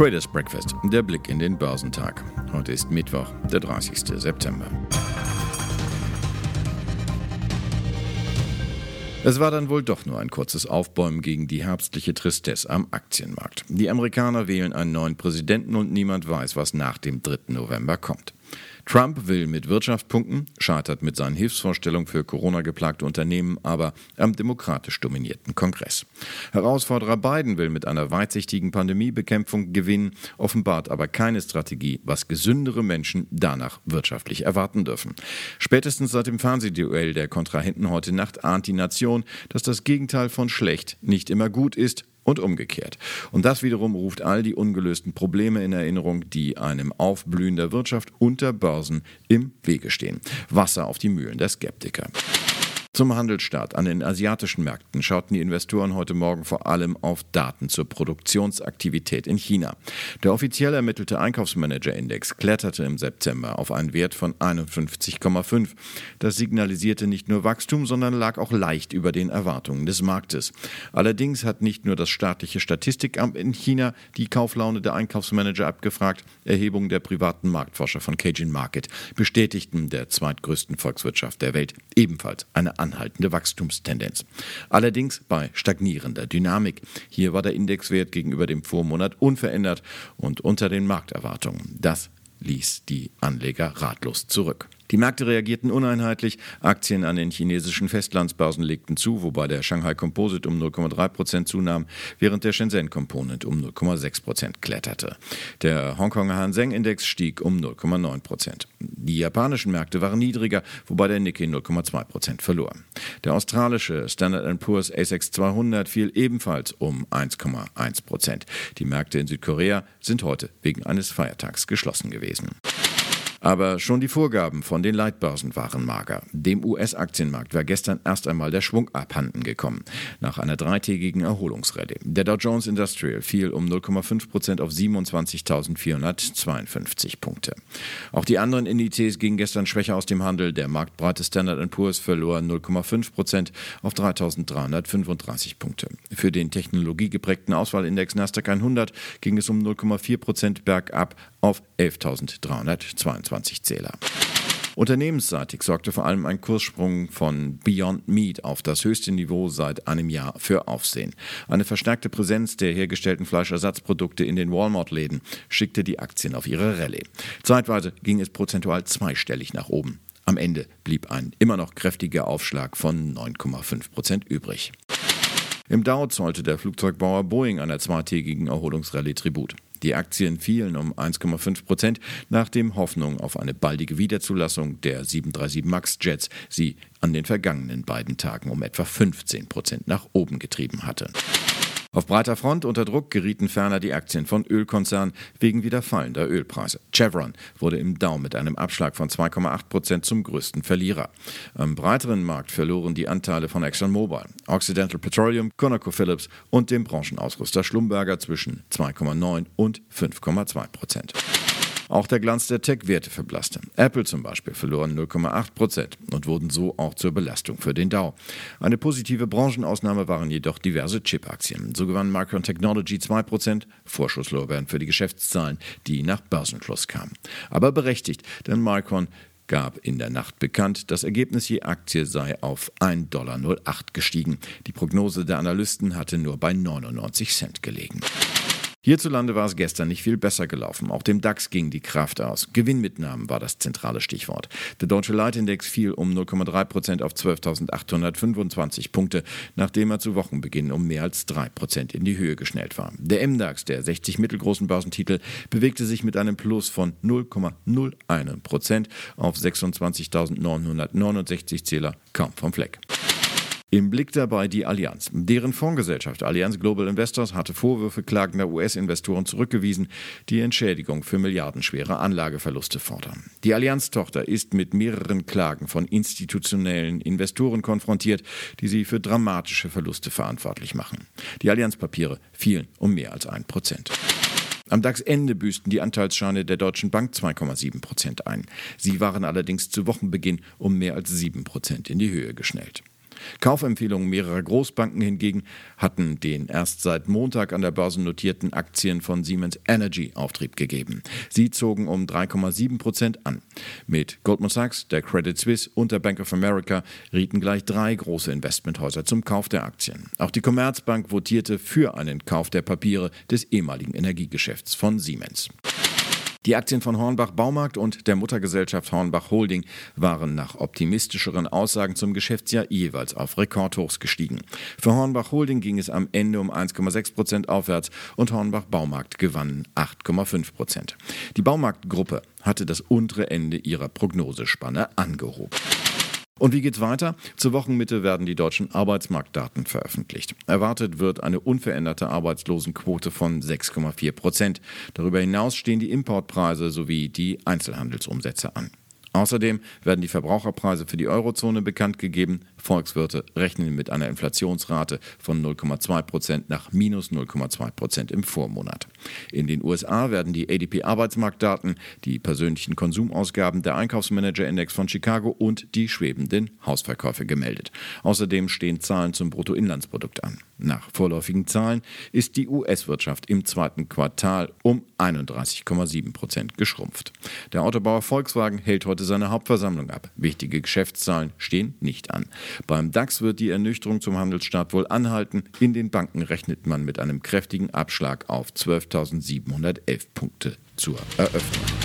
Traders Breakfast, der Blick in den Börsentag. Heute ist Mittwoch, der 30. September. Es war dann wohl doch nur ein kurzes Aufbäumen gegen die herbstliche Tristesse am Aktienmarkt. Die Amerikaner wählen einen neuen Präsidenten und niemand weiß, was nach dem 3. November kommt. Trump will mit Wirtschaft punkten, scheitert mit seinen Hilfsvorstellungen für Corona-geplagte Unternehmen aber am demokratisch dominierten Kongress. Herausforderer Biden will mit einer weitsichtigen Pandemiebekämpfung gewinnen, offenbart aber keine Strategie, was gesündere Menschen danach wirtschaftlich erwarten dürfen. Spätestens seit dem Fernsehduell der Kontrahenten heute Nacht ahnt die Nation, dass das Gegenteil von schlecht nicht immer gut ist und umgekehrt. Und das wiederum ruft all die ungelösten Probleme in Erinnerung, die einem Aufblühen der Wirtschaft unter Börsen im Wege stehen. Wasser auf die Mühlen der Skeptiker. Zum Handelsstart an den asiatischen Märkten schauten die Investoren heute Morgen vor allem auf Daten zur Produktionsaktivität in China. Der offiziell ermittelte Einkaufsmanager-Index kletterte im September auf einen Wert von 51,5. Das signalisierte nicht nur Wachstum, sondern lag auch leicht über den Erwartungen des Marktes. Allerdings hat nicht nur das staatliche Statistikamt in China die Kauflaune der Einkaufsmanager abgefragt. Erhebungen der privaten Marktforscher von Cajun Market bestätigten der zweitgrößten Volkswirtschaft der Welt ebenfalls eine anhaltende Wachstumstendenz. Allerdings bei stagnierender Dynamik. Hier war der Indexwert gegenüber dem Vormonat unverändert und unter den Markterwartungen. Das ließ die Anleger ratlos zurück. Die Märkte reagierten uneinheitlich. Aktien an den chinesischen Festlandsbörsen legten zu, wobei der Shanghai Composite um 0,3 Prozent zunahm, während der Shenzhen Component um 0,6 Prozent kletterte. Der Hongkonger Hang Seng Index stieg um 0,9 Prozent. Die japanischen Märkte waren niedriger, wobei der Nikkei 0,2 Prozent verlor. Der australische Standard Poor's ASX 200 fiel ebenfalls um 1,1 Prozent. Die Märkte in Südkorea sind heute wegen eines Feiertags geschlossen gewesen. Aber schon die Vorgaben von den Leitbörsen waren mager. Dem US-Aktienmarkt war gestern erst einmal der Schwung abhanden gekommen, nach einer dreitägigen Erholungsrallye. Der Dow Jones Industrial fiel um 0,5 Prozent auf 27.452 Punkte. Auch die anderen Indizes gingen gestern schwächer aus dem Handel. Der marktbreite Standard Poor's verlor 0,5 Prozent auf 3.335 Punkte. Für den technologiegeprägten Auswahlindex Nasdaq 100 ging es um 0,4 Prozent bergab auf 11.322 Zähler. Unternehmensseitig sorgte vor allem ein Kurssprung von Beyond Meat auf das höchste Niveau seit einem Jahr für Aufsehen. Eine verstärkte Präsenz der hergestellten Fleischersatzprodukte in den Walmart-Läden schickte die Aktien auf ihre Rallye. Zeitweise ging es prozentual zweistellig nach oben. Am Ende blieb ein immer noch kräftiger Aufschlag von 9,5 Prozent übrig. Im Dow zollte der Flugzeugbauer Boeing einer zweitägigen Erholungsrallye Tribut. Die Aktien fielen um 1,5 Prozent, nachdem Hoffnung auf eine baldige Wiederzulassung der 737 MAX Jets sie an den vergangenen beiden Tagen um etwa 15 Prozent nach oben getrieben hatte. Auf breiter Front unter Druck gerieten ferner die Aktien von Ölkonzernen wegen wieder fallender Ölpreise. Chevron wurde im Dow mit einem Abschlag von 2,8 Prozent zum größten Verlierer. Am breiteren Markt verloren die Anteile von ExxonMobil, Occidental Petroleum, ConocoPhillips und dem Branchenausrüster Schlumberger zwischen 2,9 und 5,2 Prozent. Auch der Glanz der Tech-Werte verblasste. Apple zum Beispiel verloren 0,8 Prozent und wurden so auch zur Belastung für den Dow. Eine positive Branchenausnahme waren jedoch diverse Chip-Aktien. So gewann Micron Technology 2 Prozent, Vorschusslorbeeren für die Geschäftszahlen, die nach Börsenschluss kamen. Aber berechtigt, denn Micron gab in der Nacht bekannt, das Ergebnis je Aktie sei auf 1,08 Dollar gestiegen. Die Prognose der Analysten hatte nur bei 99 Cent gelegen. Hierzulande war es gestern nicht viel besser gelaufen. Auch dem DAX ging die Kraft aus. Gewinnmitnahmen war das zentrale Stichwort. Der deutsche Leitindex fiel um 0,3 Prozent auf 12.825 Punkte, nachdem er zu Wochenbeginn um mehr als 3 Prozent in die Höhe geschnellt war. Der MDAX, der 60 mittelgroßen Börsentitel, bewegte sich mit einem Plus von 0,01 Prozent auf 26.969 Zähler kaum vom Fleck. Im Blick dabei die Allianz. Deren Fondsgesellschaft Allianz Global Investors hatte Vorwürfe klagender US-Investoren zurückgewiesen, die Entschädigung für milliardenschwere Anlageverluste fordern. Die Allianz-Tochter ist mit mehreren Klagen von institutionellen Investoren konfrontiert, die sie für dramatische Verluste verantwortlich machen. Die Allianz-Papiere fielen um mehr als ein Prozent. Am DAX-Ende büßten die Anteilsscheine der Deutschen Bank 2,7 Prozent ein. Sie waren allerdings zu Wochenbeginn um mehr als 7 Prozent in die Höhe geschnellt. Kaufempfehlungen mehrerer Großbanken hingegen hatten den erst seit Montag an der Börse notierten Aktien von Siemens Energy Auftrieb gegeben. Sie zogen um 3,7 Prozent an. Mit Goldman Sachs, der Credit Suisse und der Bank of America rieten gleich drei große Investmenthäuser zum Kauf der Aktien. Auch die Commerzbank votierte für einen Kauf der Papiere des ehemaligen Energiegeschäfts von Siemens. Die Aktien von Hornbach Baumarkt und der Muttergesellschaft Hornbach Holding waren nach optimistischeren Aussagen zum Geschäftsjahr jeweils auf Rekordhochs gestiegen. Für Hornbach Holding ging es am Ende um 1,6 Prozent aufwärts und Hornbach Baumarkt gewann 8,5 Prozent. Die Baumarktgruppe hatte das untere Ende ihrer Prognosespanne angehoben. Und wie geht's weiter? Zur Wochenmitte werden die deutschen Arbeitsmarktdaten veröffentlicht. Erwartet wird eine unveränderte Arbeitslosenquote von 6,4 Prozent. Darüber hinaus stehen die Importpreise sowie die Einzelhandelsumsätze an. Außerdem werden die Verbraucherpreise für die Eurozone bekannt gegeben. Volkswirte rechnen mit einer Inflationsrate von 0,2 Prozent nach minus 0,2 Prozent im Vormonat. In den USA werden die ADP-Arbeitsmarktdaten, die persönlichen Konsumausgaben, der Einkaufsmanager-Index von Chicago und die schwebenden Hausverkäufe gemeldet. Außerdem stehen Zahlen zum Bruttoinlandsprodukt an. Nach vorläufigen Zahlen ist die US-Wirtschaft im zweiten Quartal um 31,7 Prozent geschrumpft. Der Autobauer Volkswagen hält heute seine Hauptversammlung ab. Wichtige Geschäftszahlen stehen nicht an. Beim DAX wird die Ernüchterung zum Handelsstart wohl anhalten. In den Banken rechnet man mit einem kräftigen Abschlag auf 12.711 Punkte zur Eröffnung.